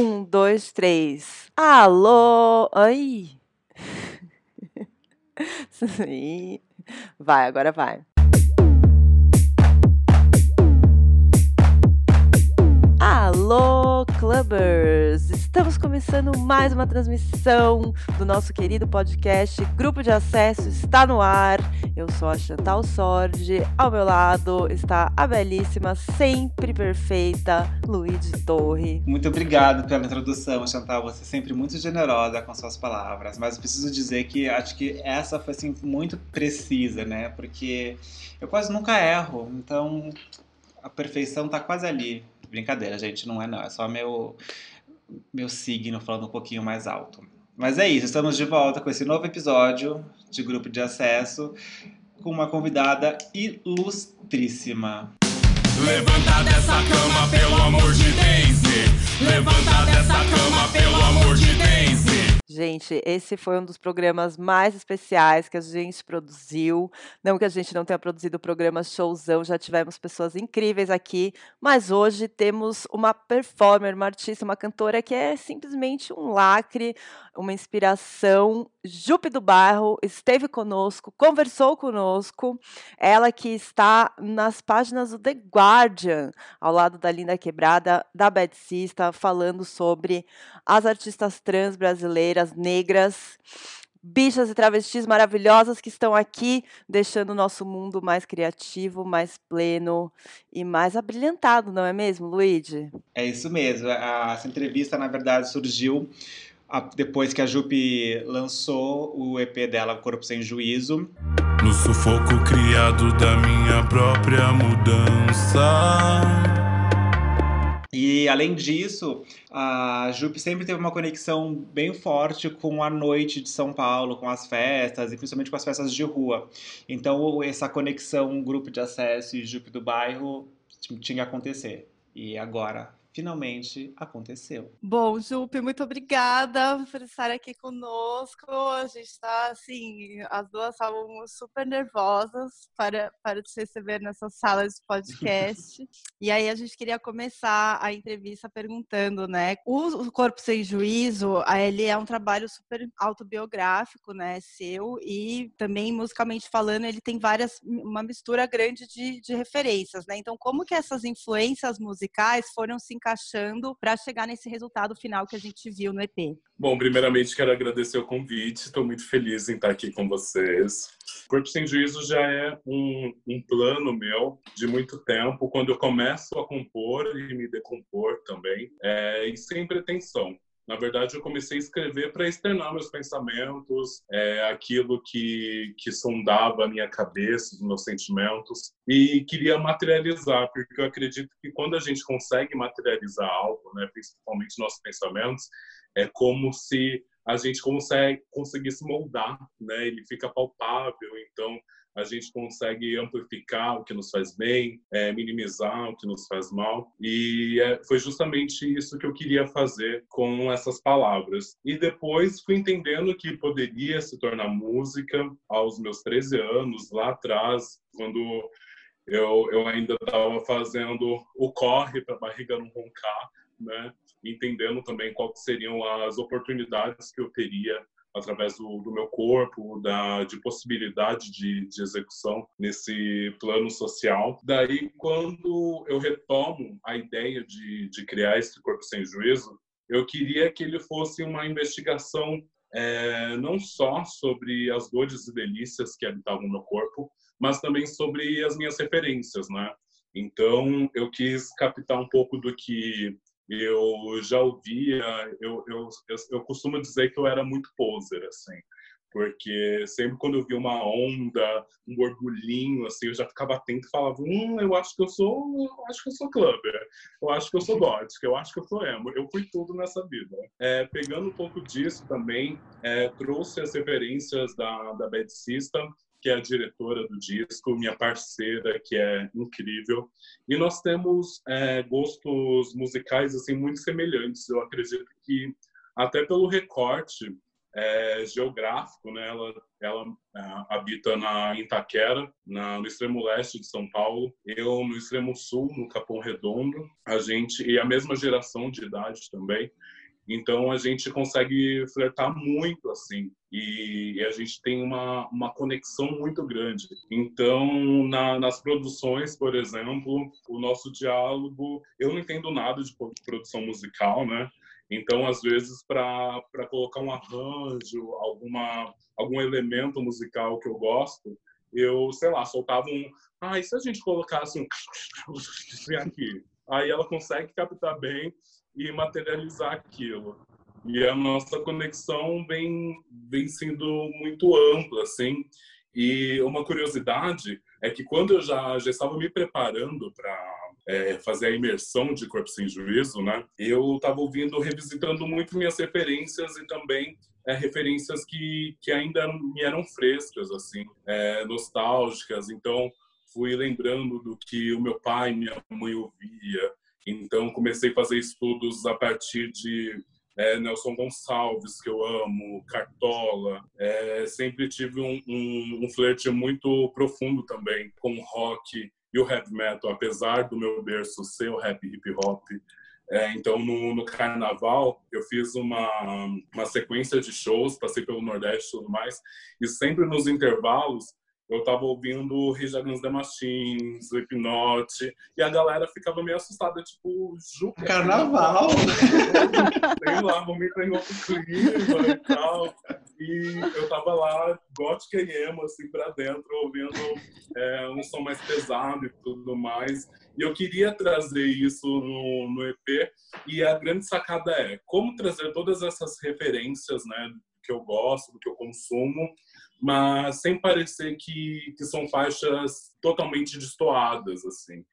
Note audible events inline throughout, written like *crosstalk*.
Um, dois, três. Alô? Ai. *laughs* Vai, agora vai. Alô, Clubbers! Estamos começando mais uma transmissão do nosso querido podcast Grupo de Acesso está no ar. Eu sou a Chantal Sordi, ao meu lado está a belíssima, sempre perfeita Luíde Torre. Muito obrigado pela introdução, Chantal. Você é sempre muito generosa com suas palavras, mas preciso dizer que acho que essa foi assim, muito precisa, né? Porque eu quase nunca erro, então a perfeição está quase ali. Brincadeira, gente, não é não. É só meu, meu signo falando um pouquinho mais alto. Mas é isso, estamos de volta com esse novo episódio de grupo de acesso com uma convidada ilustríssima. Levanta dessa cama, pelo amor de Deus. Levanta dessa cama, pelo amor de Deus. Gente, esse foi um dos programas mais especiais que a gente produziu. Não que a gente não tenha produzido o programa showzão, já tivemos pessoas incríveis aqui, mas hoje temos uma performer, uma artista, uma cantora que é simplesmente um lacre, uma inspiração. Jupe do Bairro esteve conosco, conversou conosco. Ela que está nas páginas do The Guardian, ao lado da Linda Quebrada, da Bad Sista, falando sobre as artistas trans brasileiras, negras bichas e travestis maravilhosas que estão aqui, deixando o nosso mundo mais criativo, mais pleno e mais abrilhantado, não é mesmo, Luigi? É isso mesmo. Essa entrevista, na verdade, surgiu depois que a Jupe lançou o EP dela, Corpo Sem Juízo. No sufoco criado da minha própria mudança. E além disso, a Jupe sempre teve uma conexão bem forte com a noite de São Paulo, com as festas, e principalmente com as festas de rua. Então, essa conexão, grupo de acesso e Jupe do bairro tinha que acontecer. E agora finalmente aconteceu. Bom, Jupe, muito obrigada por estar aqui conosco. A gente está, assim, as duas estávamos super nervosas para, para te receber nessa sala de podcast. *laughs* e aí a gente queria começar a entrevista perguntando, né? O Corpo Sem Juízo, ele é um trabalho super autobiográfico, né? Seu, e também musicalmente falando, ele tem várias, uma mistura grande de, de referências, né? Então, como que essas influências musicais foram se encaixando para chegar nesse resultado final que a gente viu no EP? Bom, primeiramente quero agradecer o convite, estou muito feliz em estar aqui com vocês. Corpo Sem Juízo já é um, um plano meu de muito tempo, quando eu começo a compor e me decompor também, é, e sem pretensão. Na verdade, eu comecei a escrever para externar meus pensamentos, é, aquilo que, que sondava a minha cabeça, os meus sentimentos, e queria materializar, porque eu acredito que quando a gente consegue materializar algo, né, principalmente nossos pensamentos, é como se a gente consegue, conseguisse moldar, né? ele fica palpável, então a gente consegue amplificar o que nos faz bem, é, minimizar o que nos faz mal. E é, foi justamente isso que eu queria fazer com essas palavras. E depois fui entendendo que poderia se tornar música aos meus 13 anos, lá atrás, quando eu, eu ainda estava fazendo o corre para a barriga não roncar, né? entendendo também quais seriam as oportunidades que eu teria através do, do meu corpo, da, de possibilidade de, de execução nesse plano social. Daí, quando eu retomo a ideia de, de criar esse corpo sem juízo, eu queria que ele fosse uma investigação é, não só sobre as dores e delícias que habitavam meu corpo, mas também sobre as minhas referências, né? Então, eu quis captar um pouco do que eu já ouvia, eu, eu, eu, eu, costumo dizer que eu era muito poser, assim, porque sempre quando eu via uma onda, um borbulhinho, assim, eu já ficava atento e falava, hum, eu acho que eu sou, eu acho que eu sou clubber, eu acho que eu sou gótica, eu acho que eu sou emo, eu fui tudo nessa vida. É, pegando um pouco disso também, é, trouxe as referências da, da Bad System, que é a diretora do disco, minha parceira, que é incrível. E nós temos é, gostos musicais assim muito semelhantes. Eu acredito que até pelo recorte é, geográfico, né? Ela, ela é, habita na Itaquera, na, no extremo leste de São Paulo. Eu no extremo sul, no Capão Redondo. A gente e a mesma geração de idade também. Então a gente consegue flertar muito assim e, a gente tem uma, uma conexão muito grande. Então na, nas produções, por exemplo, o nosso diálogo, eu não entendo nada de produção musical, né? Então, às vezes, para colocar um arranjo, alguma, algum elemento musical que eu gosto, eu, sei lá, soltava um. Ah, e se a gente colocasse um. *laughs* aqui? Aí ela consegue captar bem e materializar aquilo. E a nossa conexão vem, vem sendo muito ampla, assim. E uma curiosidade é que quando eu já, já estava me preparando para é, fazer a imersão de Corpo Sem Juízo, né? Eu estava ouvindo, revisitando muito minhas referências e também é, referências que, que ainda me eram frescas, assim, é, nostálgicas. Então, fui lembrando do que o meu pai e minha mãe ouvia, então, comecei a fazer estudos a partir de é, Nelson Gonçalves, que eu amo, Cartola. É, sempre tive um, um, um flerte muito profundo também com o rock e o heavy metal, apesar do meu berço ser o rap hip hop. É, então, no, no, carnaval, eu fiz uma, uma sequência de shows, passei pelo Nordeste e tudo mais, e sempre nos intervalos eu tava ouvindo Rage Against the Machine, Slipknot, e a galera ficava meio assustada, tipo, Ju, Carnaval! *laughs* Sei lá, vamos entrar em outro clima e tal. E eu tava lá, gótica e emo, assim, pra dentro, ouvindo é, um som mais pesado e tudo mais. E eu queria trazer isso no, no EP, e a grande sacada é como trazer todas essas referências, né, que eu gosto, do que eu consumo, mas sem parecer que, que são faixas totalmente destoadas, assim.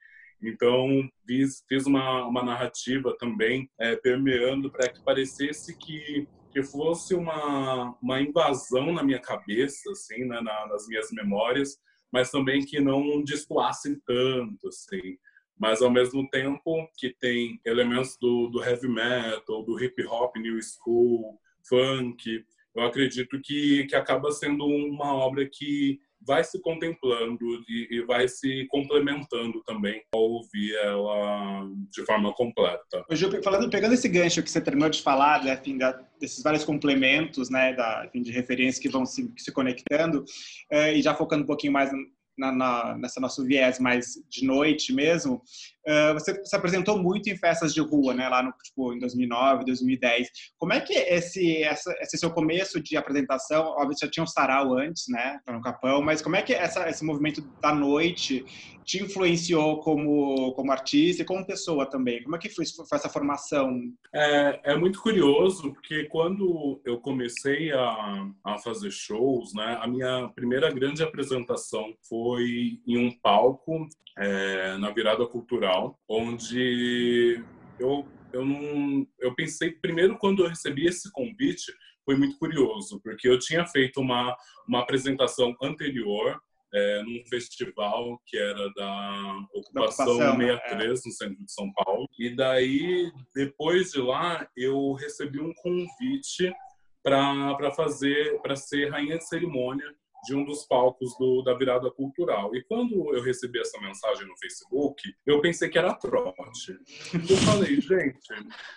Então, fiz, fiz uma, uma narrativa também é, permeando para que parecesse que, que fosse uma, uma invasão na minha cabeça, assim, né, na, nas minhas memórias, mas também que não destoassem tanto, assim. Mas, ao mesmo tempo, que tem elementos do, do heavy metal, do hip hop, new school, funk, eu acredito que, que acaba sendo uma obra que vai se contemplando e, e, vai se complementando também ao ouvir ela de forma completa. Falando, pegando esse gancho que você terminou de falar, né, enfim, da, desses vários complementos, né, da, enfim, de referências que vão se, se conectando, eh, e já focando um pouquinho mais na, na, nessa nosso viés mais de noite mesmo, uh, você se apresentou muito em festas de rua, né? Lá no tipo em 2009, 2010. Como é que esse essa, esse seu começo de apresentação, óbvio já tinha um sarau antes, né? No Capão, mas como é que essa, esse movimento da noite te influenciou como como artista e como pessoa também? Como é que foi, foi essa formação? É, é muito curioso porque quando eu comecei a, a fazer shows, né? A minha primeira grande apresentação foi em um palco é, na virada cultural, onde eu eu não eu pensei primeiro quando eu recebi esse convite foi muito curioso porque eu tinha feito uma uma apresentação anterior é, num festival que era da ocupação, da ocupação 63 é. no centro de São Paulo e daí depois de lá eu recebi um convite para fazer para ser rainha de cerimônia de um dos palcos do, da virada cultural. E quando eu recebi essa mensagem no Facebook, eu pensei que era trote. Eu falei, *laughs* gente,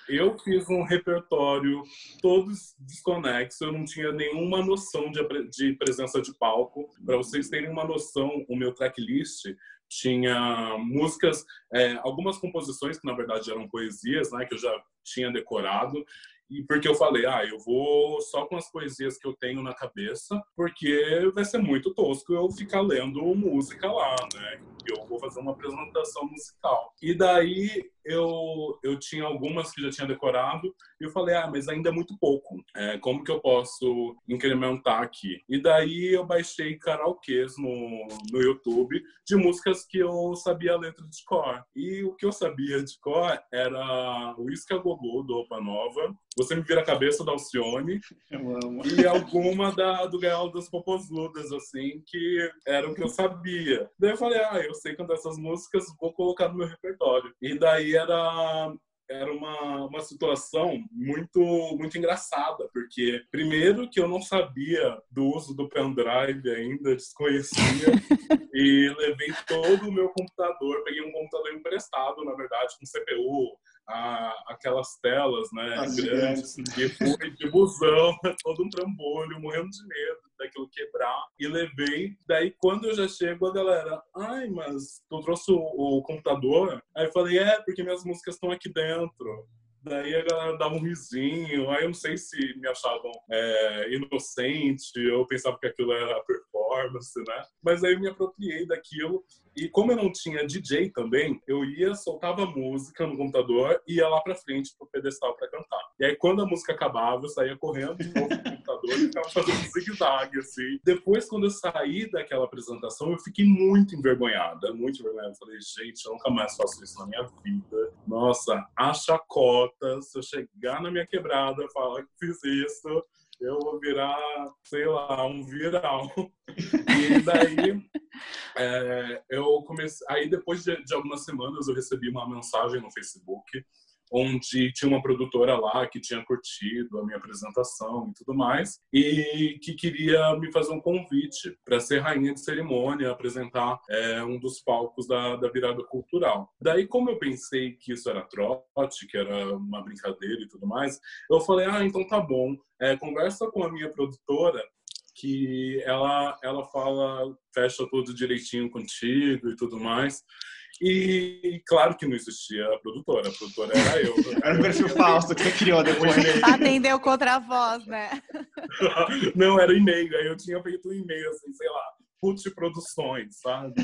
eu fiz um repertório todos desconexo, eu não tinha nenhuma noção de, de presença de palco. Para vocês terem uma noção, o meu tracklist tinha músicas, é, algumas composições que na verdade eram poesias, né, que eu já tinha decorado, e porque eu falei, ah, eu vou só com as poesias que eu tenho na cabeça, porque vai ser muito tosco eu ficar lendo música lá, né? Eu vou fazer uma apresentação musical. E daí eu, eu tinha algumas que já tinha decorado e eu falei, ah, mas ainda é muito pouco. É, como que eu posso incrementar aqui? E daí eu baixei karaokês no, no YouTube de músicas que eu sabia a letra de cor. E o que eu sabia de cor era Whisky a Gogô, do Opa Nova, Você Me Vira a Cabeça, da Alcione, *laughs* e alguma da, do Gael das Popozudas, assim, que era o que eu sabia. Daí eu falei, ah, eu sei cantar essas músicas, vou colocar no meu repertório. E daí era era uma, uma situação muito, muito engraçada, porque, primeiro, que eu não sabia do uso do pendrive ainda, desconhecia, *laughs* e levei todo o meu computador, peguei um computador emprestado, na verdade, com CPU, a, aquelas telas, né, As grandes, e fui de busão, *laughs* todo um trambolho, morrendo de medo daquilo quebrar, e levei. Daí, quando eu já chego, a galera, ai, mas tu trouxe o, o computador? Aí eu falei, é, porque minhas músicas estão aqui dentro. Daí a galera dava um risinho, aí eu não sei se me achavam é, inocente, eu pensava que aquilo era performance, né? Mas aí eu me apropriei daquilo e como eu não tinha DJ também, eu ia, soltava música no computador e ia lá pra frente pro pedestal para cantar. E aí quando a música acabava, eu saía correndo de novo *laughs* computador e ficava fazendo zigue-zague, assim. Depois, quando eu saí daquela apresentação, eu fiquei muito envergonhada, muito envergonhada. Eu falei, gente, eu nunca mais faço isso na minha vida. Nossa, a chacota, se eu chegar na minha quebrada e falar que fiz isso, eu vou virar, sei lá, um viral. E daí é, eu comecei. Aí depois de, de, algumas semanas eu recebi uma mensagem no Facebook onde tinha uma produtora lá que tinha curtido a minha apresentação e tudo mais, e que queria me fazer um convite para ser rainha de cerimônia, apresentar é, um dos palcos da, da virada cultural. Daí, como eu pensei que isso era trote, que era uma brincadeira e tudo mais, eu falei, ah, então tá bom, é, conversa com a minha produtora que ela ela fala fecha tudo direitinho contigo e tudo mais e claro que não existia a produtora, a produtora era eu. *laughs* Era o perfil falso que você criou depois. *laughs* Atendeu contra a voz, né? *laughs* não, era e-mail. Aí eu tinha feito um e-mail, assim, sei lá, Ruth Produções, sabe?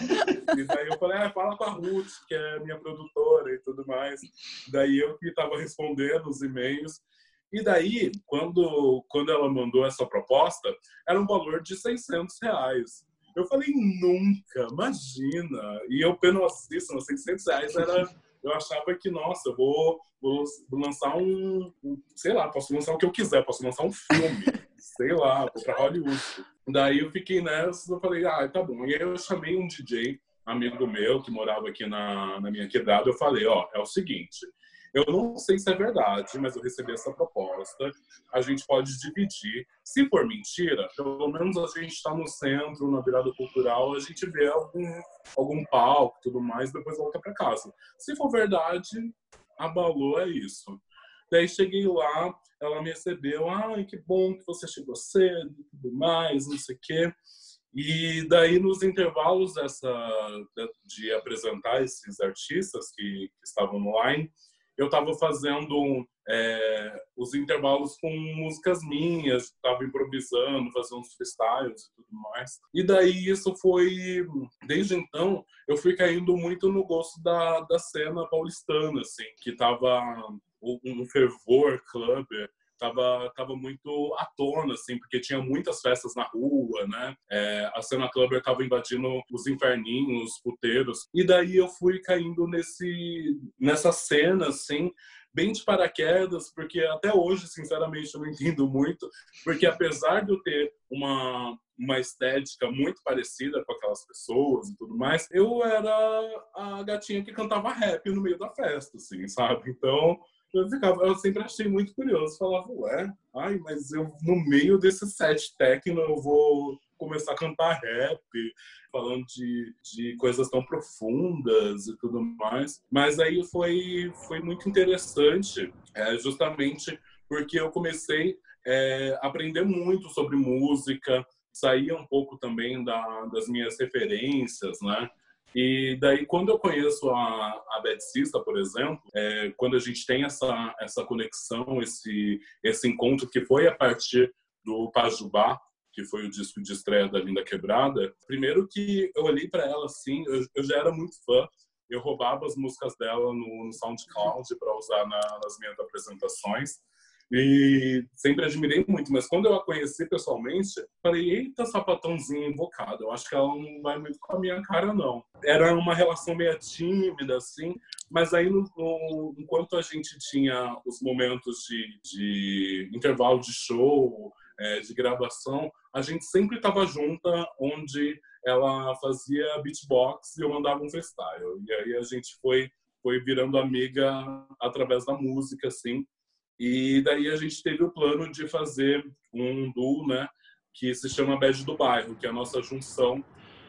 E daí eu falei, ah, fala com a Ruth, que é minha produtora e tudo mais. Daí eu que estava respondendo os e-mails. E daí, quando, quando ela mandou essa proposta, era um valor de 600 reais. Eu falei, nunca, imagina. E eu penosíssimo, 600 reais era. Eu achava que, nossa, eu vou, vou, lançar um, um, Sei lá, posso lançar o que eu quiser, posso lançar um filme, *laughs* sei lá, vou pra Hollywood. Daí eu fiquei nessa, eu falei, ah, tá bom. E aí eu chamei um DJ, amigo meu, que morava aqui na, na minha quebrada, eu falei, ó, é o seguinte, eu não sei se é verdade, mas eu recebi essa proposta. A gente pode dividir. Se for mentira, pelo menos a gente está no centro, na virada cultural, a gente vê algum, algum palco tudo mais, depois volta para casa. Se for verdade, abalou, é isso. Daí cheguei lá, ela me recebeu, ai, que bom que você chegou cedo, tudo mais, não sei o quê. E daí, nos intervalos dessa, de apresentar esses artistas que, que estavam online, eu estava fazendo é, os intervalos com músicas minhas, estava improvisando, fazendo uns freestyles e tudo mais. E daí isso foi, desde então, eu fui caindo muito no gosto da, da cena paulistana, assim, que tava um fervor clubber tava, tava muito à tona, assim, porque tinha muitas festas na rua, né? É, a cena clubber tava invadindo os inferninhos, os puteiros. E daí eu fui caindo nesse, nessa cena, assim, bem de paraquedas, porque até hoje, sinceramente, eu não *laughs* entendo muito, porque apesar de eu ter uma, uma estética muito parecida com aquelas pessoas e tudo mais, eu era a gatinha que cantava rap no meio da festa, assim, sabe? Então, eu, ficava, eu sempre achei muito curioso. Falava, ué, ai, mas eu no meio desse set techno eu vou começar a cantar rap, falando de, de coisas tão profundas e tudo mais. Mas aí foi, foi muito interessante, é, justamente porque eu comecei é, a aprender muito sobre música, saía um pouco também da, das minhas referências, né? E daí, quando eu conheço a, a Betsista, por exemplo, é, quando a gente tem essa, essa conexão, esse, esse encontro que foi a partir do Pajubá, que foi o disco de estreia da Linda Quebrada, primeiro que eu olhei para ela assim, eu, eu, já era muito fã, eu roubava as músicas dela no, no SoundCloud para usar na, nas minhas apresentações. E sempre admirei muito, mas quando eu a conheci pessoalmente, falei, eita, sapatãozinho invocado, eu acho que ela não vai muito com a minha cara, não. Era uma relação meio tímida, assim, mas aí, no, no, enquanto a gente tinha os momentos de, de intervalo de show, é, de gravação, a gente sempre estava junta, onde ela fazia beatbox e eu mandava um freestyle. E aí a gente foi foi virando amiga através da música, assim. E daí a gente teve o plano de fazer um duo, né, que se chama Bad do Bairro, que é a nossa junção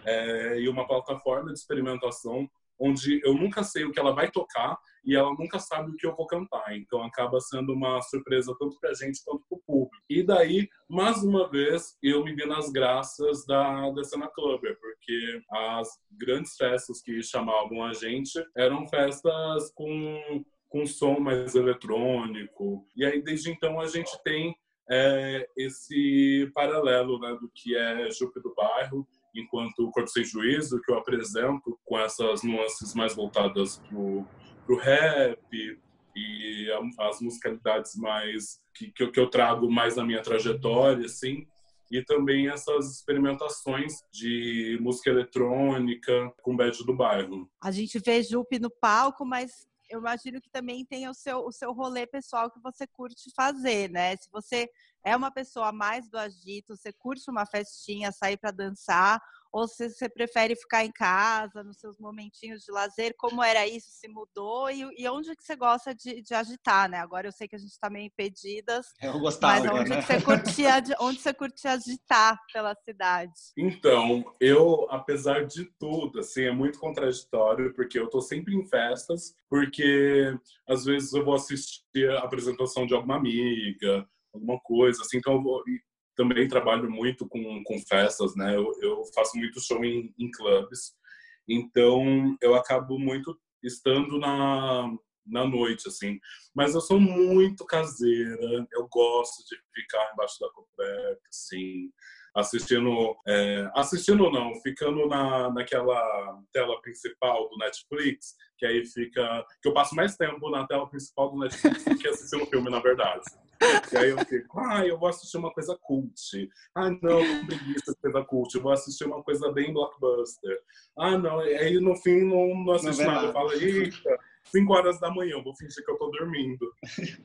é, e uma plataforma de experimentação onde eu nunca sei o que ela vai tocar e ela nunca sabe o que eu vou cantar. Então acaba sendo uma surpresa tanto para a gente quanto para o público. E daí, mais uma vez, eu me vi nas graças da, da cena clubber, porque as grandes festas que chamavam a gente eram festas com com som mais eletrônico. E aí, desde então, a gente tem é, esse paralelo né, do que é Jupe do Bairro enquanto Corpo Sem Juízo, que eu apresento com essas nuances mais voltadas para o rap e as musicalidades mais que, que, eu, que eu trago mais na minha trajetória, assim, e também essas experimentações de música eletrônica com bad do bairro. A gente vê Jupe no palco, mas eu imagino que também tem o seu, o seu rolê pessoal que você curte fazer, né? Se você é uma pessoa mais do agito, você curte uma festinha, sair para dançar, ou se você prefere ficar em casa, nos seus momentinhos de lazer, como era isso, se mudou e, e onde que você gosta de, de, agitar, né? Agora eu sei que a gente está meio impedidas, eu gostava, mas onde né? você curtia, *laughs* onde você curtia agitar pela cidade? Então, eu, apesar de tudo, assim, é muito contraditório, porque eu tô sempre em festas, porque às vezes eu vou assistir a apresentação de alguma amiga, alguma coisa, assim, então eu vou, também trabalho muito com, com festas, né? Eu, eu faço muito show em, em clubes, então eu acabo muito estando na, na noite, assim. Mas eu sou muito caseira, eu gosto de ficar embaixo da coberta, assim assistindo, é, assistindo não, ficando na, naquela tela principal do Netflix, que aí fica, que eu passo mais tempo na tela principal do Netflix do que assistindo filme, na verdade. E aí eu fico, ah, eu vou assistir uma coisa cult. Ah, não, preguiça de coisa cult, eu vou assistir uma coisa bem blockbuster. Ah, não, aí no fim não, não assisto não nada. Eu falo, eita, 5 horas da manhã, vou fingir que eu tô dormindo.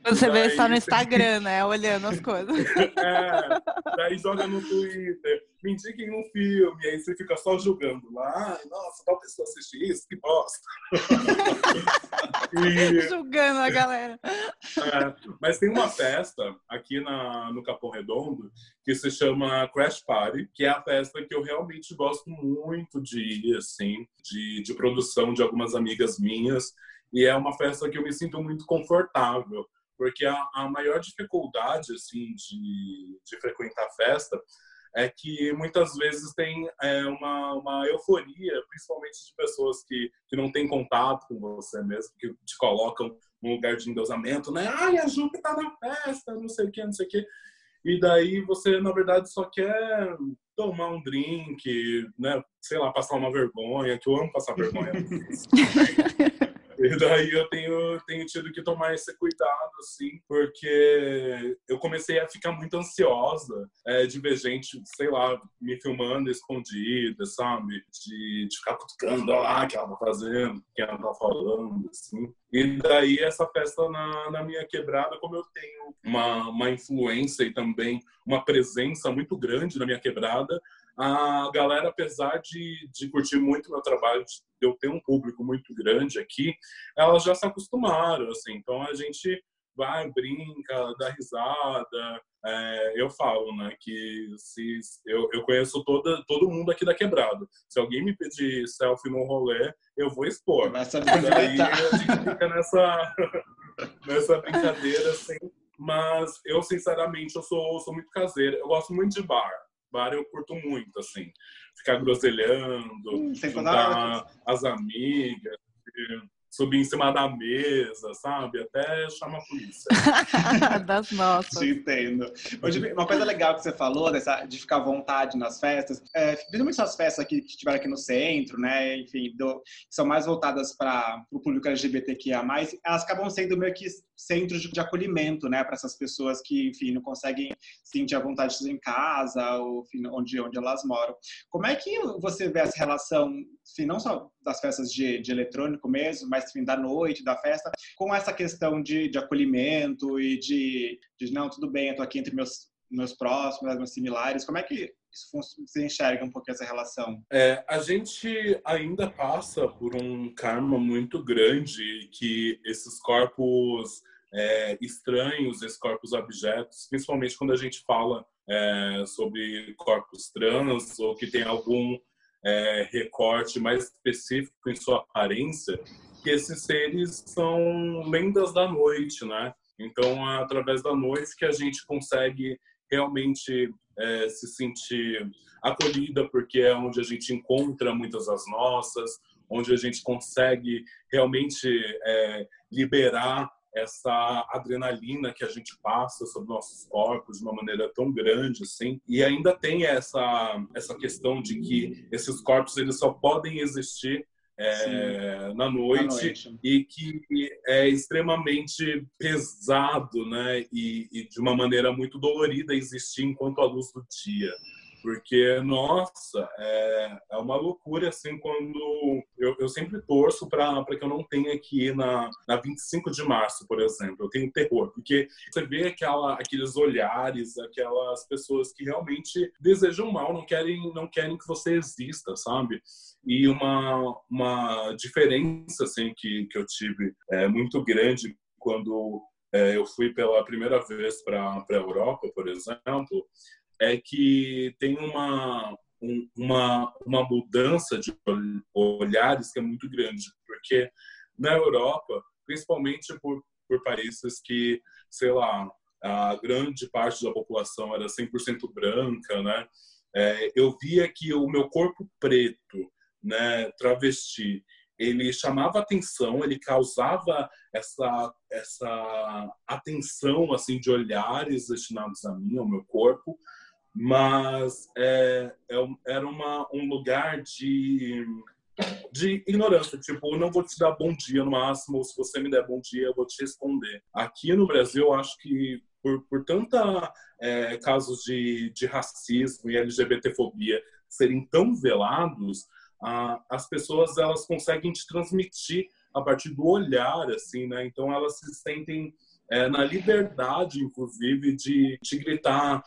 Você daí, vê só no Instagram, né? Olhando as coisas. *laughs* é, daí joga no Twitter, me indiquem um filme, aí você fica só julgando lá, ai, nossa, tal pessoa assiste isso, que bosta. *laughs* e, julgando a galera. É, mas tem uma festa aqui na, no Capão Redondo que se chama Crash Party, que é a festa que eu realmente gosto muito de ir, assim, de, de produção de algumas amigas minhas. E é uma festa que eu me sinto muito confortável, porque a, a maior dificuldade assim de, de frequentar festa é que muitas vezes tem é, uma, uma euforia, principalmente de pessoas que, que não têm contato com você mesmo, que te colocam num lugar de endeusamento, né? Ai, a Ju tá na festa, não sei o que, não sei o que. E daí você, na verdade, só quer tomar um drink, né? Sei lá, passar uma vergonha, que eu amo passar vergonha. *laughs* *laughs* E daí eu tenho, tenho tido que tomar esse cuidado, assim, porque eu comecei a ficar muito ansiosa é, de ver gente, sei lá, me filmando escondida, sabe? De, de ficar cutucando, lá, o que ela tá fazendo, o que ela tá falando, assim. E daí essa festa na, na minha quebrada, como eu tenho uma, uma influência e também uma presença muito grande na minha quebrada, a galera, apesar de, de curtir muito meu trabalho, de eu ter um público muito grande aqui, elas já se acostumaram, assim. Então a gente vai, brinca, dá risada. É, eu falo, né, que se eu, eu conheço toda, todo mundo aqui da quebrada. Se alguém me pedir selfie no rolê, eu vou expor. Mas Daí a gente fica nessa, *laughs* nessa brincadeira, assim. Mas eu, sinceramente, eu sou, sou muito caseiro. Eu gosto muito de bar bar eu curto muito, assim. Ficar groselhando, hum, juntar as amigas subir em cima da mesa, sabe? Até chamar a polícia. *laughs* das nossas. Te entendo. Hoje, uma coisa legal que você falou dessa, de ficar à vontade nas festas, é, principalmente essas festas aqui, que tiveram aqui no centro, né? Enfim, do, que são mais voltadas para o público LGBTQIA+, elas acabam sendo meio que centros de, de acolhimento, né? Para essas pessoas que, enfim, não conseguem sentir a vontade em casa ou enfim, onde, onde elas moram. Como é que você vê essa relação, enfim, não só das festas de, de eletrônico mesmo, mas da noite, da festa, com essa questão de, de acolhimento e de, de, não, tudo bem, eu tô aqui entre meus, meus próximos, meus similares. Como é que isso você enxerga um pouco essa relação? É, a gente ainda passa por um karma muito grande que esses corpos é, estranhos, esses corpos abjetos, principalmente quando a gente fala é, sobre corpos trans ou que tem algum é, recorte mais específico em sua aparência, que esses seres são lendas da noite, né? Então, é através da noite que a gente consegue realmente é, se sentir acolhida, porque é onde a gente encontra muitas das nossas, onde a gente consegue realmente é, liberar essa adrenalina que a gente passa sobre nossos corpos de uma maneira tão grande assim e ainda tem essa essa questão de que esses corpos eles só podem existir é, na, noite, noite, e que é extremamente pesado, né? E, e, de uma maneira muito dolorida existir enquanto a luz do dia. Porque, nossa, é, é uma loucura, assim, quando eu, eu sempre torço para que eu não tenha que ir na, na 25 de março, por exemplo. Eu tenho terror, porque você vê aquela, aqueles olhares, aquelas pessoas que realmente desejam mal, não querem, não querem que você exista, sabe? E uma, uma diferença, assim, que, que eu tive é, muito grande quando é, eu fui pela primeira vez para a Europa, por exemplo, é que tem uma, um, uma, uma mudança de olhares que é muito grande, porque na Europa, principalmente por, por países que, sei lá, a grande parte da população era 100% branca, né? É, eu via que o meu corpo preto, né, travesti, ele chamava atenção, ele causava essa essa atenção assim de olhares destinados a mim, ao meu corpo, mas é, é, era uma, um lugar de, de ignorância. Tipo, eu não vou te dar bom dia no máximo, ou se você me der bom dia, eu vou te responder. Aqui no Brasil, eu acho que por, por tanta é, casos de, de racismo e LGBTfobia serem tão velados, as pessoas elas conseguem te transmitir a partir do olhar, assim, né? Então elas se sentem é, na liberdade, inclusive, de te gritar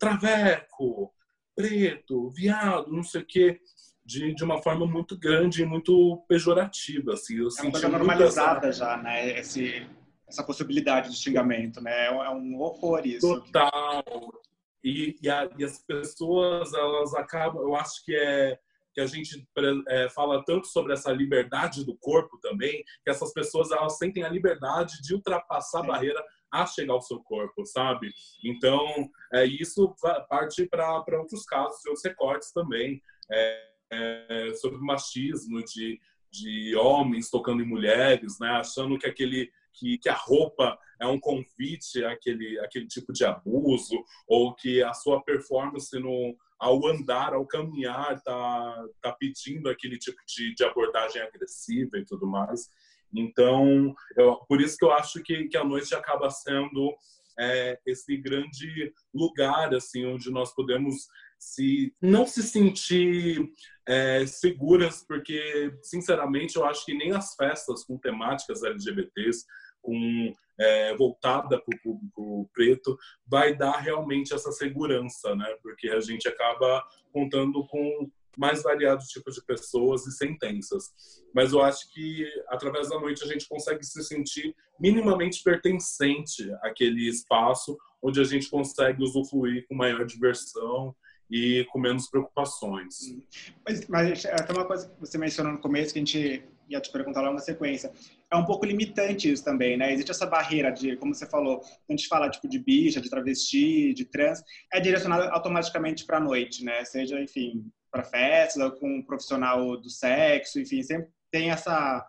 traveco, preto, viado, não sei o quê, de, de uma forma muito grande e muito pejorativa. Assim. Eu é uma coisa normalizada essa... já, né? Esse, essa possibilidade de xingamento, né? É um horror isso. Total. E, e, a, e, as pessoas, elas acabam, eu acho que é que a gente é, fala tanto sobre essa liberdade do corpo também, que essas pessoas elas sentem a liberdade de ultrapassar a barreira a chegar ao seu corpo, sabe? Então, é, isso parte para outros casos, outros recortes também, é, é, sobre o machismo de, de homens tocando em mulheres, né? Achando que aquele que, que, a roupa é um convite àquele, àquele tipo de abuso, ou que a sua performance no, ao andar, ao caminhar, tá, tá pedindo aquele tipo de, de abordagem agressiva e tudo mais. Então, eu, por isso que eu acho que, que a noite acaba sendo é, esse grande lugar, assim, onde nós podemos se não se sentir é, seguras, porque, sinceramente, eu acho que nem as festas com temáticas LGBTs, com é, voltada para o público preto, vai dar realmente essa segurança, né? Porque a gente acaba contando com mais variados tipos de pessoas e sentenças. Mas eu acho que através da noite a gente consegue se sentir minimamente pertencente àquele espaço onde a gente consegue usufruir com maior diversão e com menos preocupações. Mas, mas até uma coisa que você mencionou no começo que a gente ia te perguntar logo na sequência. É um pouco limitante isso também, né? Existe essa barreira de, como você falou, a gente fala tipo de bicha, de travesti, de trans, é direcionado automaticamente para a noite, né? Seja, enfim, para festas, ou com um profissional do sexo, enfim, sempre tem essa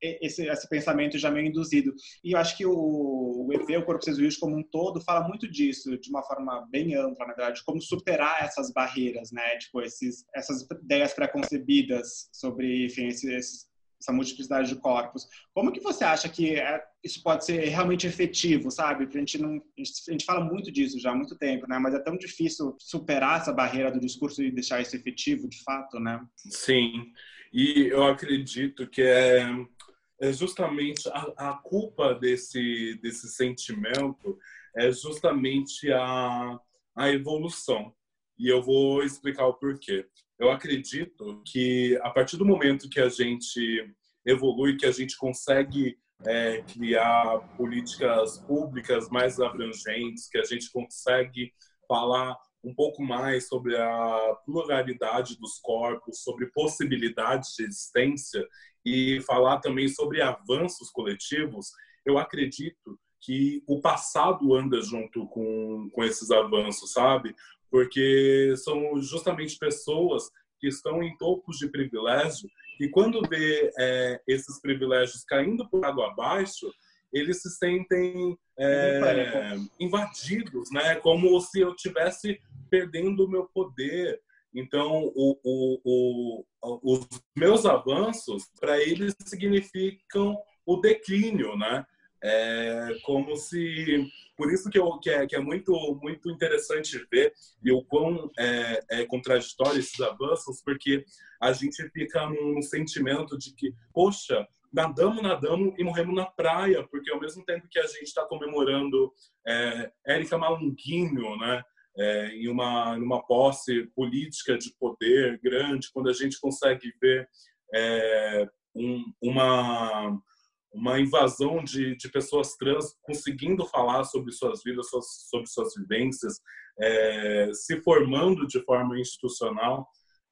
esse, esse pensamento já meio induzido. E eu acho que o, o EP, o Corpo Seus como um todo, fala muito disso, de uma forma bem ampla, na verdade, como superar essas barreiras, né? Tipo, esses, essas ideias preconcebidas sobre, enfim, esses, essa multiplicidade de corpos. Como que você acha que é, isso pode ser realmente efetivo, sabe? A gente não, a gente, fala muito disso já há muito tempo, né? Mas é tão difícil superar essa barreira do discurso e deixar isso efetivo, de fato, né? Sim. E eu acredito que é, é justamente a, a culpa desse desse sentimento é justamente a a evolução. E eu vou explicar o porquê. Eu acredito que a partir do momento que a gente evolui, que a gente consegue é, criar políticas públicas mais abrangentes, que a gente consegue falar um pouco mais sobre a pluralidade dos corpos, sobre possibilidades de existência e falar também sobre avanços coletivos, eu acredito que o passado anda junto com, com esses avanços, sabe? Porque são justamente pessoas que estão em topos de privilégio e quando vê é, esses privilégios caindo por água abaixo, eles se sentem é, invadidos, né? Como se eu tivesse perdendo o meu poder. Então, o, o, o, os meus avanços, para eles, significam o declínio, né? É como se por isso que, eu, que, é, que é muito muito interessante ver e o quão é, é contraditório esses avanços porque a gente fica num sentimento de que poxa nadamos nadamos e morremos na praia porque ao mesmo tempo que a gente está comemorando é, Érica Malunguinho né é, em uma numa posse política de poder grande quando a gente consegue ver é, um, uma uma invasão de, de pessoas trans conseguindo falar sobre suas vidas, suas, sobre suas vivências, é, se formando de forma institucional,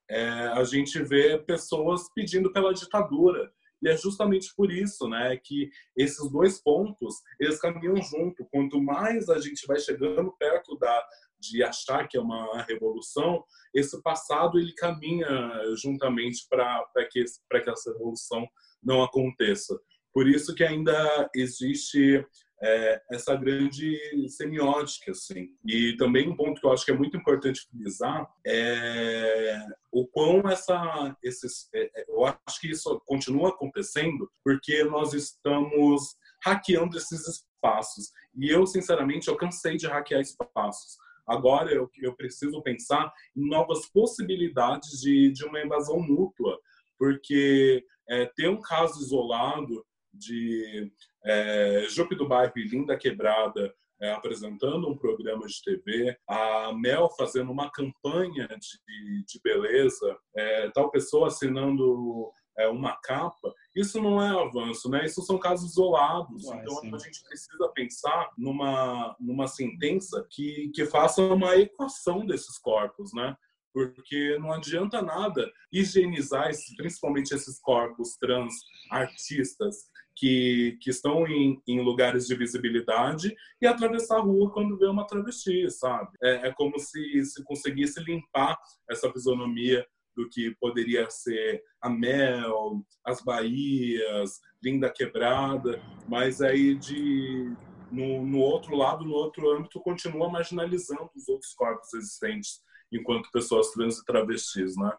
é, a gente vê pessoas pedindo pela ditadura. E é justamente por isso né, que esses dois pontos eles caminham junto. Quanto mais a gente vai chegando perto da, de achar que é uma revolução, esse passado ele caminha juntamente para que, que essa revolução não aconteça. Por isso que ainda existe é, essa grande semiótica, assim. E também um ponto que eu acho que é muito importante frisar é o quão essa, esses, é, é, eu acho que isso continua acontecendo porque nós estamos hackeando esses espaços. E eu, sinceramente, eu cansei de hackear espaços. Agora eu, eu preciso pensar em novas possibilidades de, de uma invasão mútua, porque é, ter um caso isolado de é, Jupe do Bairro e Linda Quebrada é, apresentando um programa de TV, a Mel fazendo uma campanha de, de beleza, é, tal pessoa assinando é, uma capa, isso não é avanço, né? Isso são casos isolados. Ué, então sim. a gente precisa pensar numa numa sentença que que faça uma equação desses corpos, né? Porque não adianta nada higienizar, principalmente esses corpos trans artistas que, que estão em, em, lugares de visibilidade e atravessar a rua quando vê uma travesti, sabe? É, é como se, se conseguisse limpar essa fisionomia do que poderia ser a Mel, as Bahias, Linda Quebrada, mas aí de no, no outro lado, no outro âmbito, continua marginalizando os outros corpos existentes enquanto pessoas trans e travestis, né?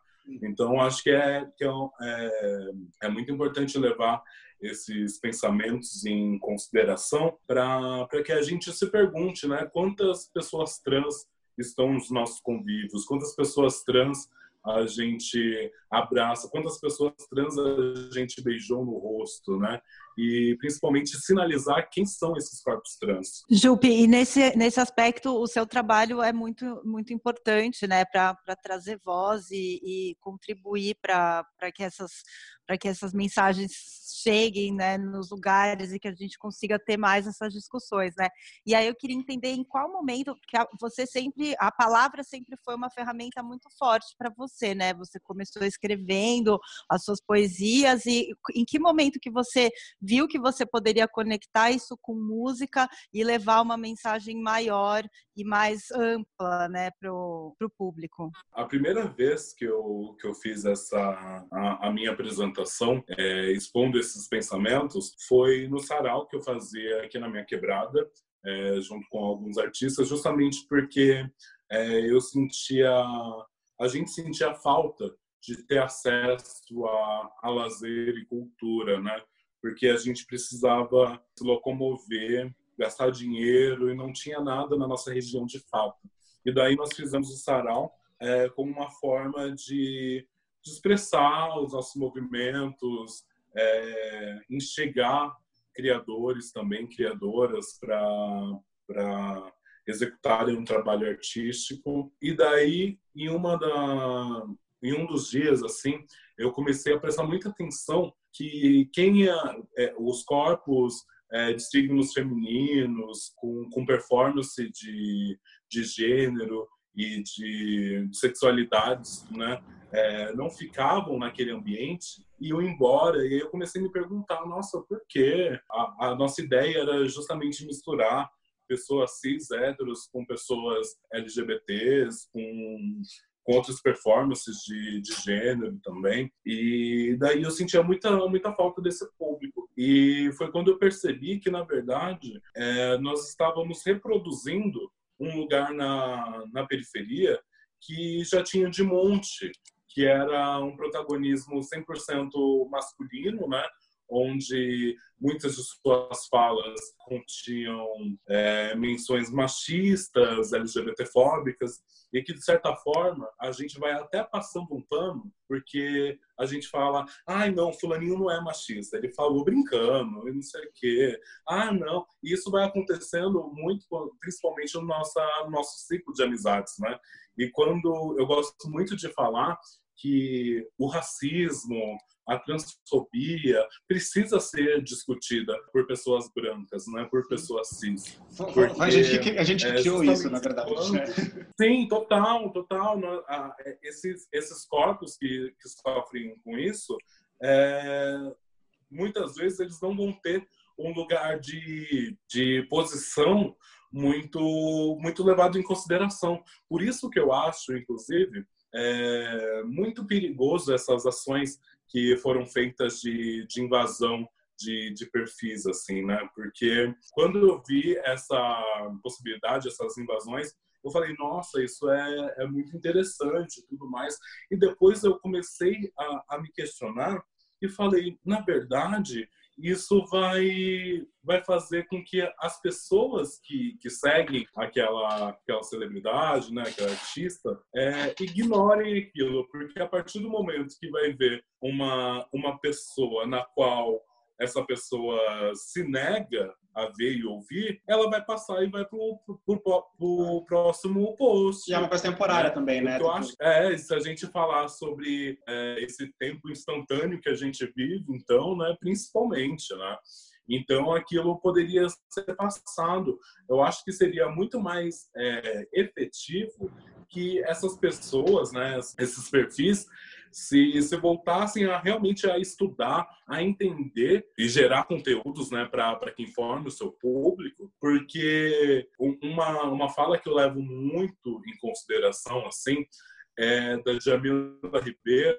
Então, acho que é, que é, é, é muito importante levar esses pensamentos em consideração para que a gente se pergunte, né, quantas pessoas trans estão nos nossos convívios, quantas pessoas trans a gente abraça, quantas pessoas trans a gente beijou no rosto, né? E principalmente sinalizar quem são esses corpos trans. Jupe, e nesse, nesse aspecto o seu trabalho é muito, muito importante, né? Para trazer voz e, e contribuir para que essas para que essas mensagens cheguem né, nos lugares e que a gente consiga ter mais essas discussões, né? E aí eu queria entender em qual momento, porque você sempre, a palavra sempre foi uma ferramenta muito forte para você, né? Você começou escrevendo as suas poesias e em que momento que você viu que você poderia conectar isso com música e levar uma mensagem maior e mais ampla, né, para o público? A primeira vez que eu que eu fiz essa a, a minha apresentação é, expondo esses pensamentos foi no sarau que eu fazia aqui na minha quebrada, é, junto com alguns artistas, justamente porque é, eu sentia, a gente sentia falta de ter acesso a, a lazer e cultura, né? Porque a gente precisava se locomover, gastar dinheiro e não tinha nada na nossa região de fato. E daí nós fizemos o sarau é, como uma forma de de expressar os nossos movimentos, é, enxergar criadores também, criadoras, para executarem um trabalho artístico. E daí, em uma da em um dos dias assim, eu comecei a prestar muita atenção que quem é, é os corpos é, de signos femininos com, com performance de, de gênero e de, de sexualidades, né, é, não ficavam naquele ambiente e iam embora. E aí eu comecei a me perguntar, nossa, por quê? A, a nossa ideia era justamente misturar pessoas cis héteros com pessoas LGBTs, com, com outras performances de, de gênero também. E daí eu sentia muita, muita falta desse público. E foi quando eu percebi que, na verdade, é, nós estávamos reproduzindo um lugar na, na periferia que já tinha de monte, que era um protagonismo 100% masculino, né? Onde muitas de suas falas continham é, menções machistas, LGBTfóbicas, e que, de certa forma, a gente vai até passando um pano, porque a gente fala, ai, não, fulaninho não é machista, ele falou brincando, e não sei o quê. Ah, não. E isso vai acontecendo muito, principalmente no nosso, no nosso ciclo de amizades, né? E quando eu gosto muito de falar que o racismo, a transfobia precisa ser discutida por pessoas brancas, não é por pessoas cis. Porque, a gente que, a gente que é, criou isso, na verdade. Né? Sim, total, total. É, esses, esses corpos que, que sofrem com isso, é, muitas vezes eles não vão ter um lugar de, de posição muito muito levado em consideração. Por isso que eu acho, inclusive, é muito perigoso essas ações que foram feitas de, de invasão de, de, perfis, assim, né? Porque quando eu vi essa possibilidade, essas invasões, eu falei, nossa, isso é, é muito interessante tudo mais. E depois eu comecei a, a me questionar e falei, na verdade, isso vai, vai fazer com que as pessoas que, que seguem aquela, aquela celebridade, né, aquela artista, é, ignorem aquilo, porque a partir do momento que vai ver uma, uma pessoa na qual essa pessoa se nega a ver e ouvir, ela vai passar e vai pro, pro, pro, pro próximo post. E é uma coisa temporária né? também, né? Eu acho, é, se a gente falar sobre é, esse tempo instantâneo que a gente vive, então, né, principalmente, né? Então, aquilo poderia ser passado. Eu acho que seria muito mais é, efetivo que essas pessoas, né, esses perfis, se, se voltassem a realmente a estudar, a entender e gerar conteúdos né, para que informe o seu público, porque uma, uma fala que eu levo muito em consideração assim é da Jamila Ribeiro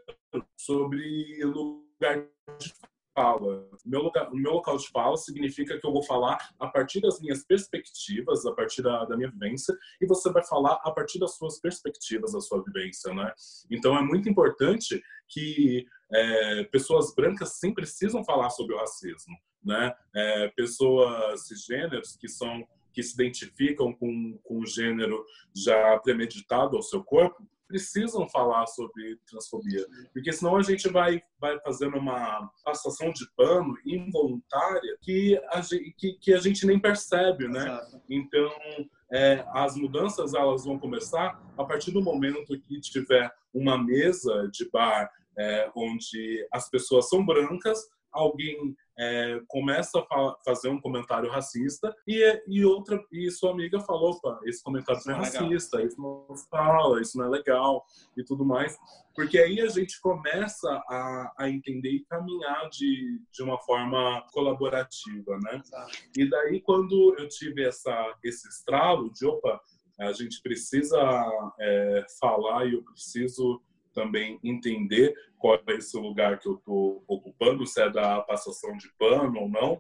sobre lugar de fala. Meu local, o meu local de fala significa que eu vou falar a partir das minhas perspectivas, a partir da, da, minha vivência, e você vai falar a partir das suas perspectivas, da sua vivência, né? Então é muito importante que é, pessoas brancas sim precisam falar sobre o racismo, né? É, pessoas cisgêneros que são que se identificam com, com o gênero já premeditado ao seu corpo precisam falar sobre transfobia, porque senão a gente vai, vai fazendo uma passação de pano involuntária que a gente, que, que a gente nem percebe, né? Exato. Então, é, as mudanças elas vão começar a partir do momento que tiver uma mesa de bar é, onde as pessoas são brancas, alguém é, começa a fazer um comentário racista e, e outra e sua amiga falou, opa, esse comentário não é, é racista, legal. isso não fala, isso não é legal e tudo mais, porque aí a gente começa a, a entender e caminhar de, de uma forma colaborativa, né? Exato. E daí quando eu tive essa esse estralo de opa, a gente precisa é, falar e eu preciso também entender qual é esse lugar que eu estou ocupando, se é da passação de pano ou não,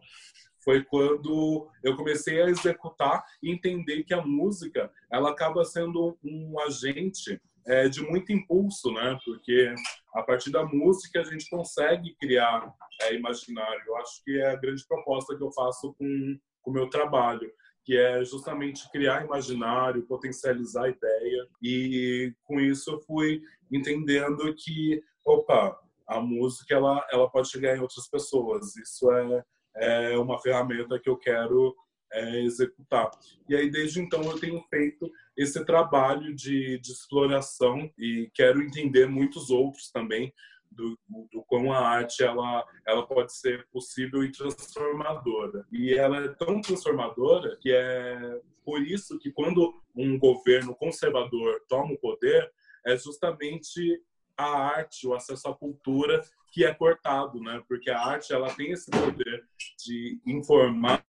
foi quando eu comecei a executar e entender que a música ela acaba sendo um agente é, de muito impulso, né? Porque a partir da música a gente consegue criar é, imaginário. Eu acho que é a grande proposta que eu faço com o meu trabalho que é justamente criar imaginário, potencializar ideia. E com isso eu fui entendendo que, opa, a música ela, ela pode chegar em outras pessoas. Isso é, é uma ferramenta que eu quero é, executar. E aí, desde então, eu tenho feito esse trabalho de, de exploração e quero entender muitos outros também do, do a arte ela, ela pode ser possível e transformadora. E ela é tão transformadora que é por isso que quando um governo conservador toma o poder, é justamente a arte, o acesso à cultura que é cortado, né? Porque a arte ela tem esse poder de informar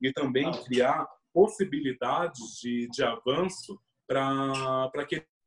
e também criar possibilidades de, de avanço para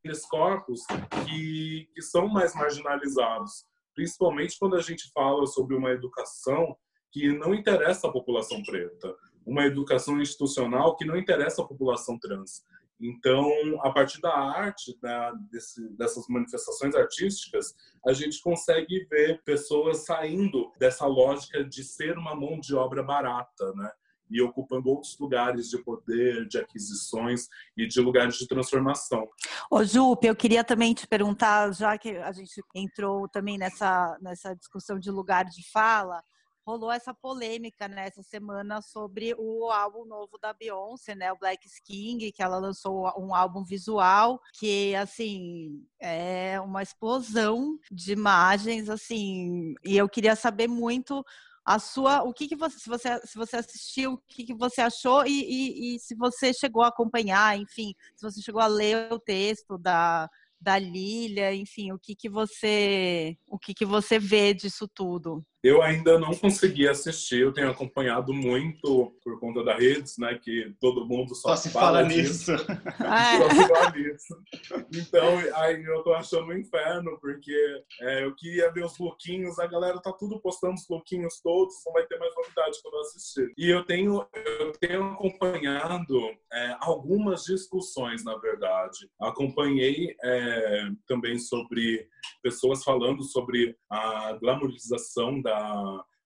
aqueles corpos que, que são mais marginalizados, principalmente quando a gente fala sobre uma educação que não interessa a população preta, uma educação institucional que não interessa a população trans. Então, a partir da arte, da, desse, dessas manifestações artísticas, a gente consegue ver pessoas saindo dessa lógica de ser uma mão de obra barata, né? E ocupando outros lugares de poder, de aquisições e de lugares de transformação. Ô Jupe, eu queria também te perguntar, já que a gente entrou também nessa, nessa discussão de lugar de fala, rolou essa polêmica nessa né, semana sobre o álbum novo da Beyoncé, né, o Black King, que ela lançou um álbum visual que assim é uma explosão de imagens assim, e eu queria saber muito a sua, o que, que você, se você, se você assistiu, o que, que você achou e, e, e se você chegou a acompanhar, enfim, se você chegou a ler o texto da da Lilia, enfim, o que que você, o que que você vê disso tudo? Eu ainda não consegui assistir, eu tenho acompanhado muito por conta da redes, né? Que todo mundo só, só se fala, fala nisso. Ah, é. *laughs* Só se fala nisso. Então, aí eu tô achando um inferno, porque é, eu queria ver os lookinhos, a galera tá tudo postando os lookinhos todos, não vai ter mais novidade quando eu assistir. E eu tenho, eu tenho acompanhado é, algumas discussões, na verdade. Acompanhei é, também sobre pessoas falando sobre a glamorização da,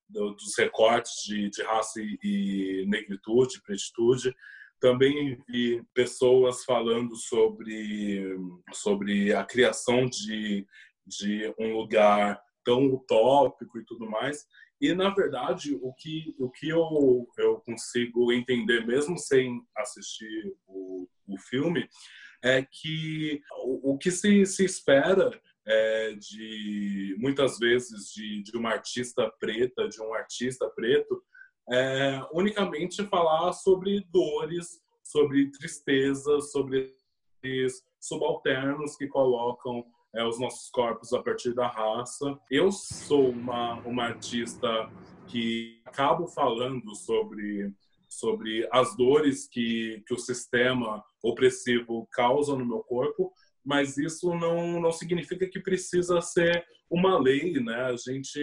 do, dos recortes de, de raça e, e negritude, pretitude. Também vi pessoas falando sobre, sobre a criação de, de um lugar tão utópico e tudo mais. E, na verdade, o que, o que eu, eu consigo entender, mesmo sem assistir o, o filme, é que o, o que se, se espera é, de muitas vezes de, de uma artista preta, de um artista preto, é, unicamente falar sobre dores, sobre tristezas, sobre subalternos que colocam é, os nossos corpos a partir da raça. Eu sou uma, uma artista que acabo falando sobre sobre as dores que, que o sistema opressivo causa no meu corpo, mas isso não, não significa que precisa ser uma lei, né? A gente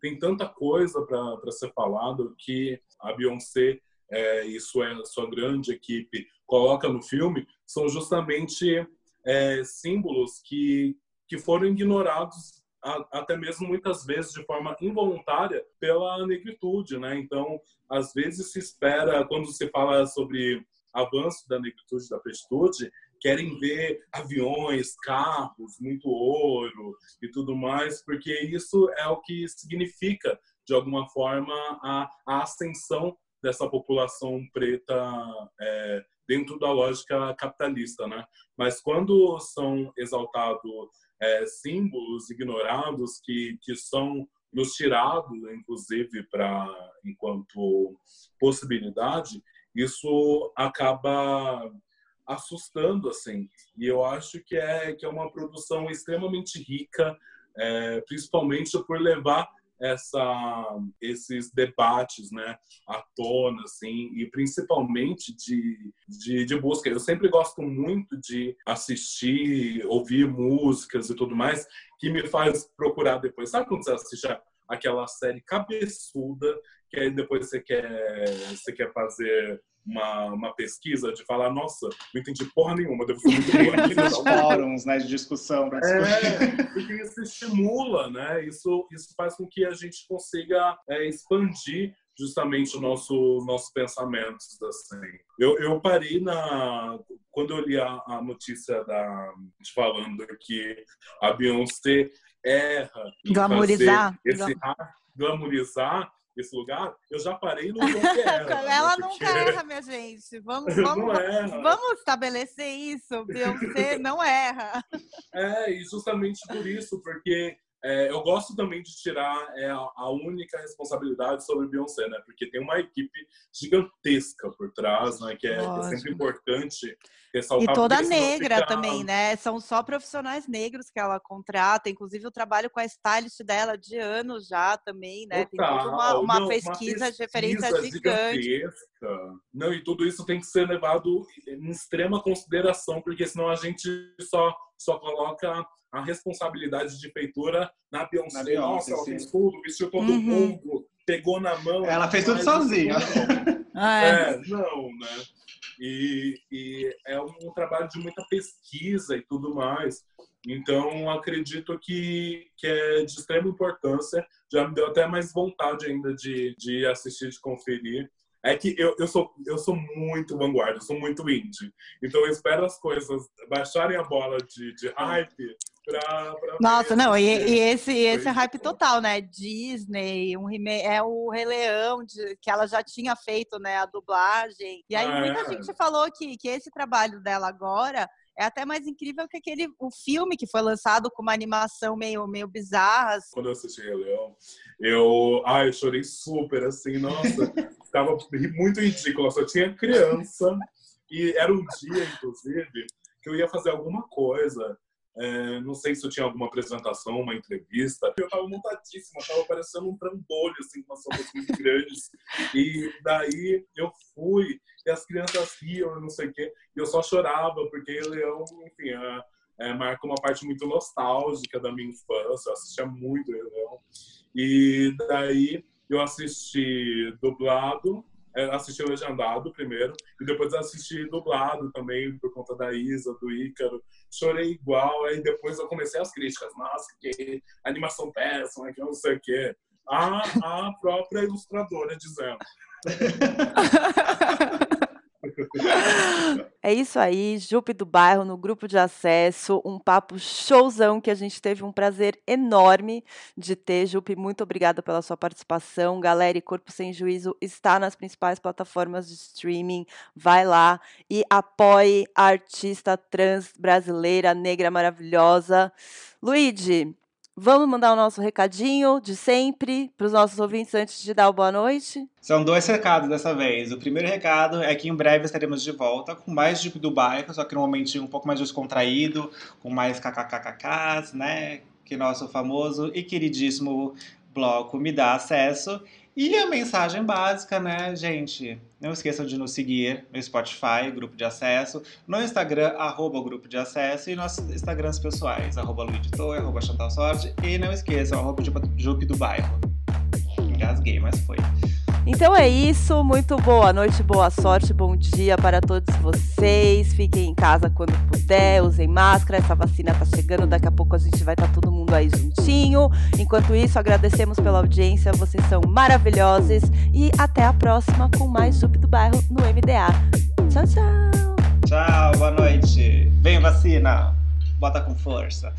tem tanta coisa para ser falado que a Beyoncé é, e sua, sua grande equipe coloca no filme são justamente é, símbolos que, que foram ignorados a, até mesmo muitas vezes de forma involuntária pela negritude, né? Então, às vezes se espera, quando se fala sobre avanço da negritude, da prestitude, querem ver aviões, carros, muito ouro e tudo mais, porque isso é o que significa, de alguma forma, a, a ascensão dessa população preta é, dentro da lógica capitalista, né? Mas quando são exaltados é, símbolos ignorados que, que são nos tirados, inclusive, para enquanto possibilidade, isso acaba assustando assim. E eu acho que é que é uma produção extremamente rica é, principalmente por levar essa esses debates né à tona assim e principalmente de, de, de busca eu sempre gosto muito de assistir ouvir músicas e tudo mais que me faz procurar depois. Sabe quando você assiste aquela série cabeçuda que aí depois você quer você quer fazer uma, uma pesquisa de falar, nossa, não entendi porra nenhuma, devo ser muito *laughs* Nos fóruns, né, de discussão. É, porque isso estimula, né? Isso, isso faz com que a gente consiga é, expandir justamente o nosso nossos pensamentos assim. Eu, eu parei na quando eu li a, a notícia da falando que a Beyoncé erra glamorizar, esse, glamorizar esse lugar, eu já parei no *laughs* que erra. Ela né? nunca Porque- erra, minha gente. Vamos, *laughs* vamos, erra. vamos estabelecer isso. Beyoncé *laughs* não erra. É, e justamente por isso, porque é, eu gosto também de tirar é, a, única responsabilidade sobre Beyoncé, né? Porque tem uma equipe gigantesca por trás, né? Que é, que é sempre importante E ressaltar. toda porque senão negra fica- também, né? São só profissionais negros que ela contrata. Inclusive, o trabalho com a stylist dela de anos já também, né? Tem toda uma, uma Não, pesquisa de referência pesquisa gigante. gigantesca. Não, e tudo isso tem que ser levado em extrema consideração, porque senão a gente só, só coloca a responsabilidade de feitura na Beyoncé. Na Beyoncé, Nossa, ela sim. fez tudo, vestiu todo Uhum. mundo, pegou na mão. Ela fez tudo sozinha. Não, *laughs* Ah, é. é, não, né? E, e é um trabalho de muita pesquisa e tudo mais. Então, acredito que, que é de extrema importância. Já me deu até mais vontade ainda de, de assistir, de conferir. É que eu, eu, sou, eu sou muito vanguarda, eu sou muito indie. Então, eu espero as coisas baixarem a bola de, de hype pra, pra Nossa, não, e, e esse, esse é hype total, né? Disney, um remake, é o Rei Leão, de- que ela já tinha feito, né, a dublagem. E aí muita É. gente falou que, que esse trabalho dela agora é até mais incrível que aquele o filme que foi lançado com uma animação meio, meio bizarra. assim. quando eu assisti Rei Leão, eu, ai, eu chorei super, assim, nossa, *laughs* tava muito ridículo, só tinha criança, e era um dia, inclusive, que eu ia fazer alguma coisa, é, não sei se eu tinha alguma apresentação, uma entrevista, eu tava montadíssima, tava parecendo um trambolho, assim, com umas roupas muito grandes, e daí eu fui, e as crianças riam, não sei o quê, e eu só chorava, porque Leão, enfim, é, é, marca uma parte muito nostálgica da minha infância. Eu assistia muito Rei. E daí eu assisti dublado, é, assisti legendado primeiro, e depois assisti dublado também, por conta da Isa, do Ícaro. Chorei igual, aí depois eu comecei as críticas. Nossa, que animação péssima, que não sei o quê. A, a própria ilustradora dizendo. *laughs* É isso aí, Jupe do Bairro no grupo de acesso, um papo showzão que a gente teve um prazer enorme de ter. Jupe, muito obrigada pela sua participação. Galera, e Corpo Sem Juízo está nas principais plataformas de streaming. Vai lá e apoie a artista trans brasileira, negra maravilhosa. Luigi, vamos mandar o nosso recadinho de sempre para os nossos ouvintes antes de dar o boa noite? São dois recados dessa vez. O primeiro recado é que em breve estaremos de volta com mais Jeep do Bairro, só que num momentinho um pouco mais descontraído, com mais kkkks, né? Que nosso famoso e queridíssimo bloco me dá acesso. E a mensagem básica, né, gente? Não esqueçam de nos seguir no Spotify, grupo de acesso, no Instagram, arroba grupo de acesso, e nossos Instagrams pessoais, arroba Luiditor, Chantal Sorte, e não esqueçam, arroba Jupe do Bairro. Engasguei, mas foi. Então é isso, muito boa noite, boa sorte, bom dia para todos vocês. Fiquem em casa quando puder, usem máscara, essa vacina tá chegando, daqui a pouco a gente vai estar todo mundo aí juntinho. Enquanto isso, agradecemos pela audiência, vocês são maravilhosos e até a próxima com mais Jupe do Bairro no MDA. Tchau, tchau! Tchau, boa noite. Vem vacina. Bota com força.